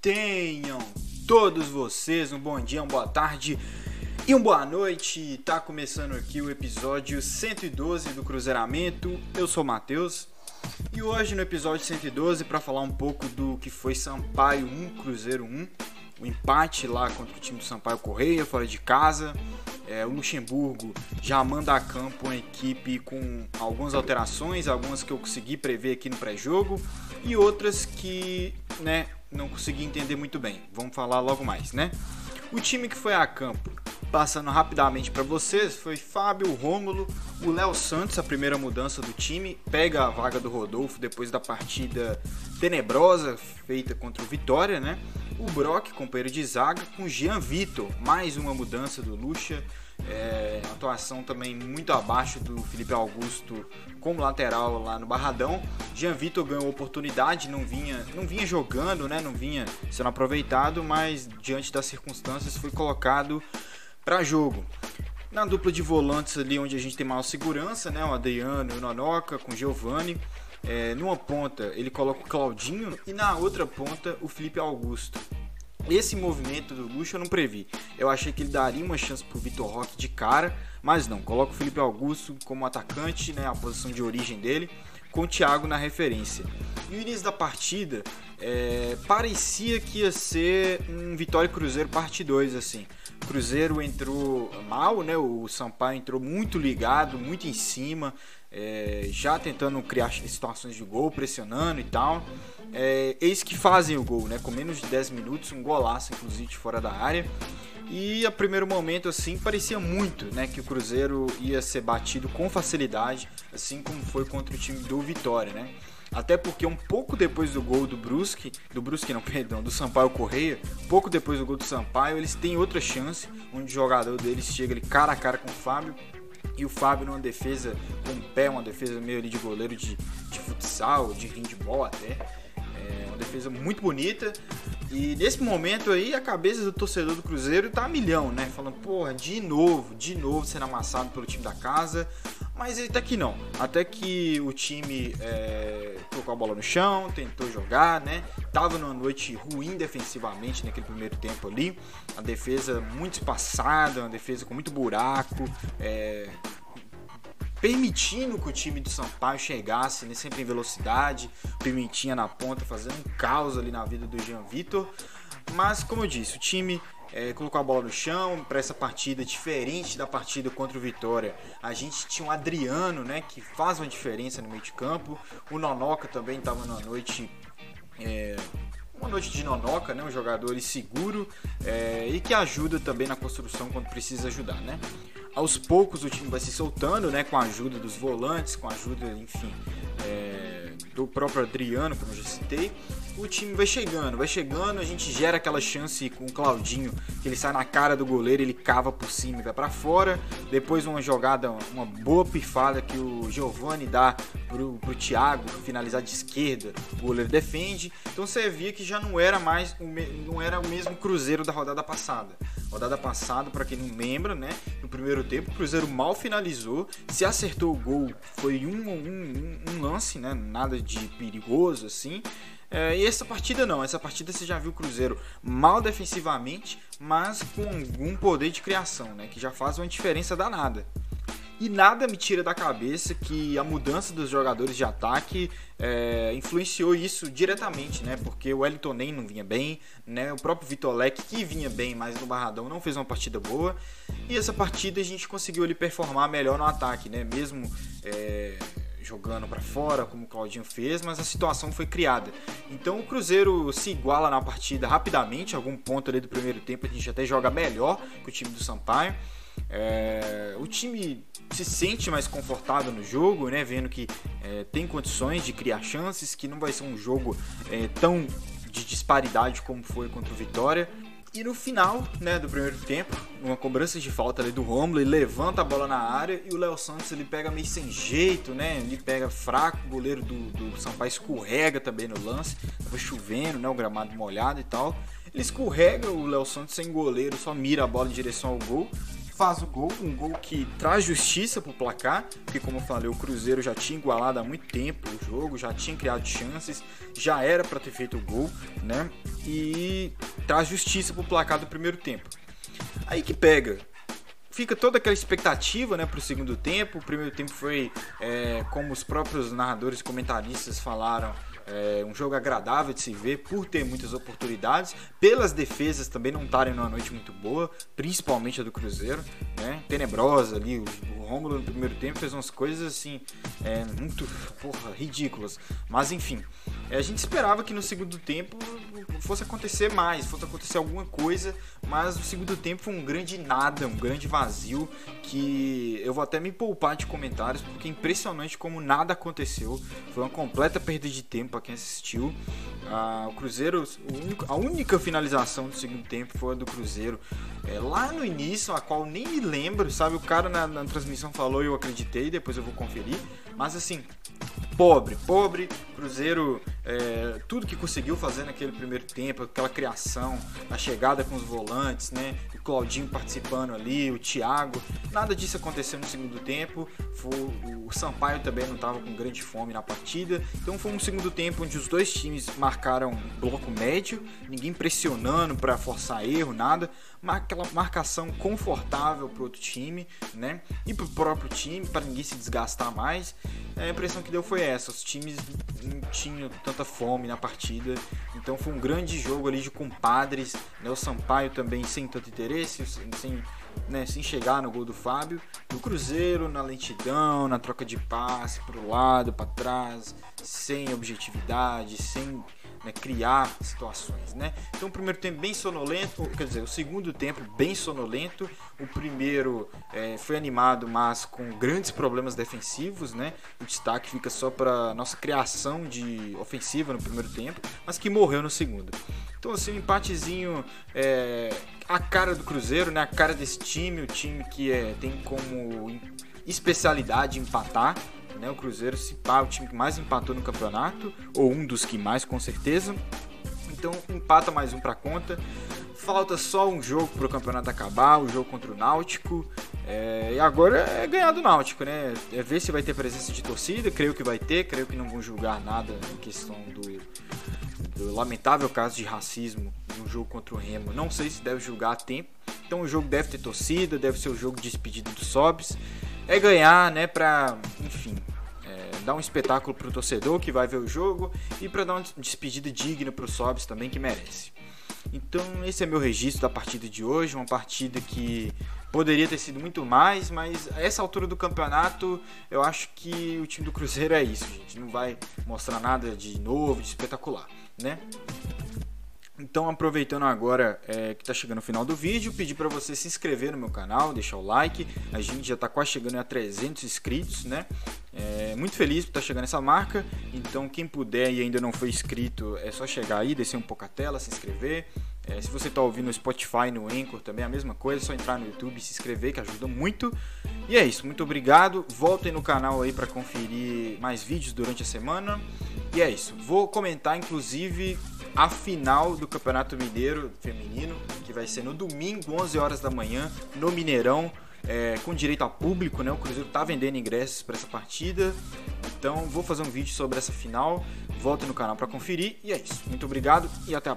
Tenham todos vocês um bom dia, uma boa tarde e uma boa noite. Tá começando aqui o episódio 112 do Cruzeiramento. Eu sou o Matheus e hoje no episódio 112 para falar um pouco do que foi Sampaio 1 Cruzeiro 1, o empate lá contra o time do Sampaio Correia fora de casa. É, o Luxemburgo já manda a campo uma equipe com algumas alterações, algumas que eu consegui prever aqui no pré-jogo e outras que né, não consegui entender muito bem. Vamos falar logo mais, né? O time que foi a campo, passando rapidamente para vocês, foi Fábio Rômulo, o Léo Santos, a primeira mudança do time, pega a vaga do Rodolfo depois da partida tenebrosa feita contra o Vitória, né? O Brock, companheiro de zaga, com Jean Vitor, mais uma mudança do Lucha. É, atuação também muito abaixo do Felipe Augusto como lateral lá no Barradão. Jean Vitor ganhou oportunidade, não vinha, não vinha jogando, né? não vinha sendo aproveitado, mas diante das circunstâncias foi colocado para jogo. Na dupla de volantes ali onde a gente tem maior segurança, né? o Adriano e o Nonoca com o Giovani. É, numa ponta ele coloca o Claudinho e na outra ponta o Felipe Augusto. Esse movimento do Luxo eu não previ. Eu achei que ele daria uma chance pro Vitor Roque de cara, mas não. Coloca o Felipe Augusto como atacante, né, a posição de origem dele, com o Thiago na referência. E o início da partida é, parecia que ia ser um Vitória Cruzeiro parte 2, assim. Cruzeiro entrou mal, né? O Sampaio entrou muito ligado, muito em cima, é, já tentando criar situações de gol, pressionando e tal. É, eis que fazem o gol, né? Com menos de 10 minutos, um golaço, inclusive, de fora da área. E a primeiro momento, assim, parecia muito, né? Que o Cruzeiro ia ser batido com facilidade, assim como foi contra o time do Vitória, né? Até porque um pouco depois do gol do Brusque, do Brusque não, perdão, do Sampaio Correia, pouco depois do gol do Sampaio, eles têm outra chance, onde o jogador deles chega ali cara a cara com o Fábio, e o Fábio numa defesa com o pé, uma defesa meio ali de goleiro de, de futsal, de handball até. É uma defesa muito bonita. E nesse momento aí, a cabeça do torcedor do Cruzeiro tá a milhão, né? Falando, porra, de novo, de novo sendo amassado pelo time da casa. Mas até que não. Até que o time é, colocou a bola no chão, tentou jogar, né? Tava numa noite ruim defensivamente naquele primeiro tempo ali. A defesa muito espaçada, uma defesa com muito buraco. É, permitindo que o time do Sampaio chegasse né, sempre em velocidade, permitia na ponta, fazendo um caos ali na vida do Jean Vitor. Mas, como eu disse, o time é, colocou a bola no chão para essa partida, diferente da partida contra o Vitória. A gente tinha um Adriano, né, que faz uma diferença no meio de campo. O Nonoca também estava numa noite. É, uma noite de nonoca, né? um jogador seguro é, e que ajuda também na construção quando precisa ajudar. Né? Aos poucos o time vai se soltando, né, com a ajuda dos volantes, com a ajuda, enfim, é, do próprio Adriano, como eu já citei. O time vai chegando, vai chegando, a gente gera aquela chance com o Claudinho, que ele sai na cara do goleiro, ele cava por cima e vai para fora. Depois uma jogada, uma boa pifada que o Giovani dá pro, pro Thiago finalizar de esquerda, o goleiro defende. Então você via que já não era mais, não era o mesmo Cruzeiro da rodada passada. Rodada passada, para quem não lembra, né? No primeiro tempo, o Cruzeiro mal finalizou. Se acertou o gol, foi um, um, um lance, né? Nada de perigoso assim. É, e essa partida não, essa partida você já viu o Cruzeiro mal defensivamente, mas com algum poder de criação, né? Que já faz uma diferença danada. E nada me tira da cabeça que a mudança dos jogadores de ataque é, influenciou isso diretamente, né? Porque o Wellington nem não vinha bem, né? O próprio Vitor Leque, que vinha bem, mas no Barradão não fez uma partida boa. E essa partida a gente conseguiu ele performar melhor no ataque, né? Mesmo é, jogando para fora, como o Claudinho fez, mas a situação foi criada. Então o Cruzeiro se iguala na partida rapidamente, algum ponto ali do primeiro tempo a gente até joga melhor que o time do Sampaio. É, o time se sente mais confortável no jogo, né? Vendo que é, tem condições de criar chances, que não vai ser um jogo é, tão de disparidade como foi contra o Vitória. E no final né, do primeiro tempo, uma cobrança de falta ali do Romulo, ele levanta a bola na área e o Léo Santos ele pega meio sem jeito, né? Ele pega fraco, o goleiro do, do Sampaio escorrega também no lance, tava chovendo, né? O gramado molhado e tal. Ele escorrega, o Léo Santos sem goleiro, só mira a bola em direção ao gol faz o gol, um gol que traz justiça pro placar, porque como eu falei, o Cruzeiro já tinha igualado há muito tempo o jogo, já tinha criado chances, já era para ter feito o gol, né? e traz justiça pro placar do primeiro tempo. Aí que pega. Fica toda aquela expectativa né, para o segundo tempo. O primeiro tempo foi, é, como os próprios narradores comentaristas falaram, é um jogo agradável de se ver por ter muitas oportunidades, pelas defesas também não estarem numa noite muito boa, principalmente a do Cruzeiro, né? Tenebrosa ali, o Romulo no primeiro tempo fez umas coisas assim, é, muito porra, ridículas. Mas enfim, é, a gente esperava que no segundo tempo fosse acontecer mais, fosse acontecer alguma coisa, mas o segundo tempo foi um grande nada, um grande vazio que eu vou até me poupar de comentários porque é impressionante como nada aconteceu. Foi uma completa perda de tempo para quem assistiu. Ah, o Cruzeiro, a única finalização do segundo tempo foi a do Cruzeiro. É, lá no início, a qual nem me lembro, sabe? O cara na, na transmissão falou e eu acreditei, depois eu vou conferir. Mas assim, pobre, pobre. Cruzeiro, é, tudo que conseguiu fazer naquele primeiro tempo, aquela criação, a chegada com os volantes, né? O Claudinho participando ali, o Thiago, nada disso aconteceu no segundo tempo. Foi, o Sampaio também não estava com grande fome na partida. Então foi um segundo tempo onde os dois times marcaram bloco médio, ninguém pressionando para forçar erro, nada. Aquela marcação confortável para outro time, né? E para o próprio time, para ninguém se desgastar mais. A impressão que deu foi essa: os times não tinham tanta fome na partida, então foi um grande jogo ali de compadres. Né? O Sampaio também sem tanto interesse, sem, né, sem chegar no gol do Fábio. O Cruzeiro na lentidão, na troca de passe para o lado, para trás, sem objetividade, sem né, criar situações, né? Então o primeiro tempo bem sonolento, quer dizer, o segundo tempo bem sonolento, o primeiro é, foi animado, mas com grandes problemas defensivos, né? O destaque fica só para nossa criação de ofensiva no primeiro tempo, mas que morreu no segundo. Então assim, um empatezinho é, a cara do Cruzeiro, né? A cara desse time, o time que é, tem como especialidade empatar, né? O Cruzeiro, se pá, o time que mais empatou no campeonato, ou um dos que mais, com certeza. Então empata mais um para conta. Falta só um jogo para o campeonato acabar, o jogo contra o Náutico. É, e agora é ganhar do Náutico, né? É ver se vai ter presença de torcida. Creio que vai ter, creio que não vão julgar nada em questão do, do lamentável caso de racismo no jogo contra o Remo. Não sei se deve julgar a tempo. Então o jogo deve ter torcida, deve ser o jogo de despedida do Sobs é ganhar, né, pra, enfim, é, dar um espetáculo pro torcedor que vai ver o jogo e para dar uma despedida digna pro Sobs também que merece. Então, esse é meu registro da partida de hoje, uma partida que poderia ter sido muito mais, mas a essa altura do campeonato, eu acho que o time do Cruzeiro é isso, gente, não vai mostrar nada de novo, de espetacular, né? Então, aproveitando agora é, que está chegando o final do vídeo, pedir para você se inscrever no meu canal, deixar o like. A gente já está quase chegando a 300 inscritos, né? É, muito feliz por estar tá chegando essa marca. Então, quem puder e ainda não foi inscrito, é só chegar aí, descer um pouco a tela, se inscrever. É, se você está ouvindo no Spotify, no Anchor, também a mesma coisa, é só entrar no YouTube e se inscrever, que ajuda muito. E é isso, muito obrigado. Voltem no canal aí para conferir mais vídeos durante a semana. E é isso, vou comentar inclusive a final do Campeonato Mineiro Feminino, que vai ser no domingo, 11 horas da manhã, no Mineirão, é, com direito a público, né? O Cruzeiro está vendendo ingressos para essa partida. Então, vou fazer um vídeo sobre essa final. Volte no canal para conferir. E é isso. Muito obrigado e até a próxima.